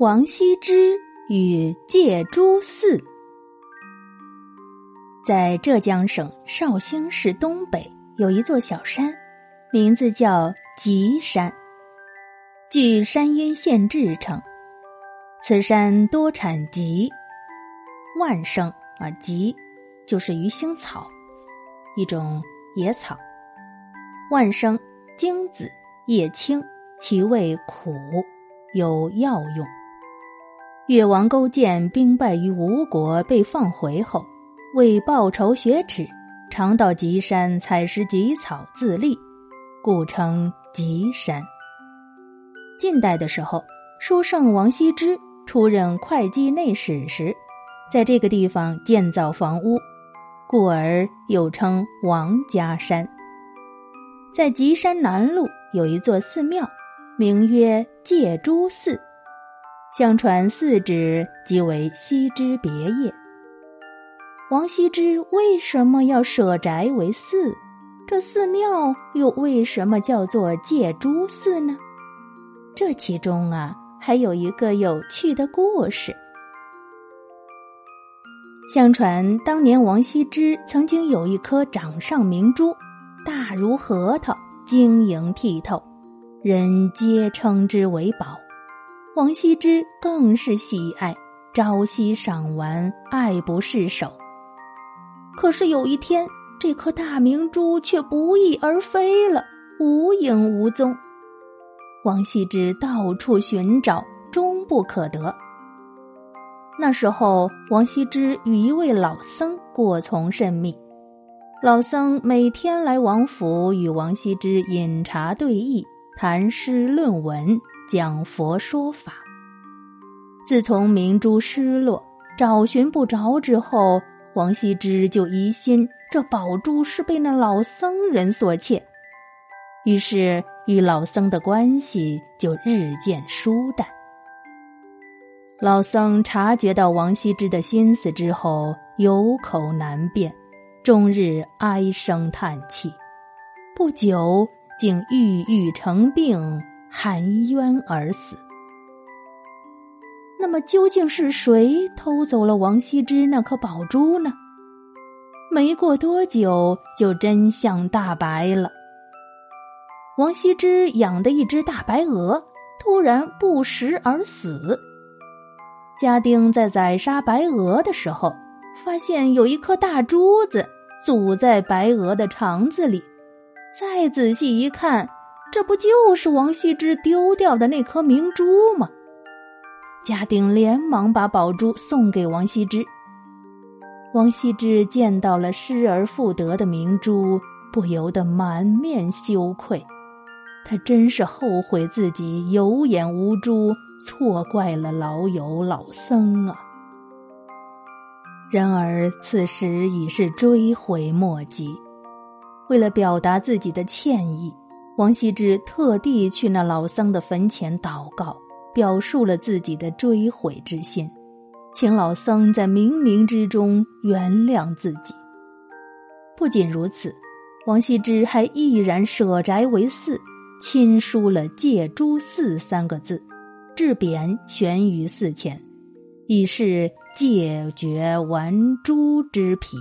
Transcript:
王羲之与借朱寺，在浙江省绍兴市东北有一座小山，名字叫吉山。据《山阴县志》称，此山多产吉、万生啊，吉就是鱼腥草，一种野草。万生茎子叶青，其味苦，有药用。越王勾践兵败于吴国，被放回后，为报仇雪耻，常到吉山采食吉草自立，故称吉山。晋代的时候，书圣王羲之出任会稽内史时，在这个地方建造房屋，故而又称王家山。在吉山南麓有一座寺庙，名曰戒珠寺。相传寺址即为羲之别业。王羲之为什么要舍宅为寺？这寺庙又为什么叫做借珠寺呢？这其中啊，还有一个有趣的故事。相传当年王羲之曾经有一颗掌上明珠，大如核桃，晶莹剔透，人皆称之为宝。王羲之更是喜爱，朝夕赏玩，爱不释手。可是有一天，这颗大明珠却不翼而飞了，无影无踪。王羲之到处寻找，终不可得。那时候，王羲之与一位老僧过从甚密，老僧每天来王府与王羲之饮茶对弈，谈诗论文。讲佛说法。自从明珠失落、找寻不着之后，王羲之就疑心这宝珠是被那老僧人所窃，于是与老僧的关系就日渐疏淡。老僧察觉到王羲之的心思之后，有口难辩，终日唉声叹气，不久竟郁郁成病。含冤而死。那么究竟是谁偷走了王羲之那颗宝珠呢？没过多久，就真相大白了。王羲之养的一只大白鹅突然不食而死。家丁在宰杀白鹅的时候，发现有一颗大珠子阻在白鹅的肠子里，再仔细一看。这不就是王羲之丢掉的那颗明珠吗？家丁连忙把宝珠送给王羲之。王羲之见到了失而复得的明珠，不由得满面羞愧。他真是后悔自己有眼无珠，错怪了老友老僧啊！然而此时已是追悔莫及。为了表达自己的歉意。王羲之特地去那老僧的坟前祷告，表述了自己的追悔之心，请老僧在冥冥之中原谅自己。不仅如此，王羲之还毅然舍宅为寺，亲书了“戒诸寺”三个字，制匾悬于寺前，以示戒绝玩珠之癖。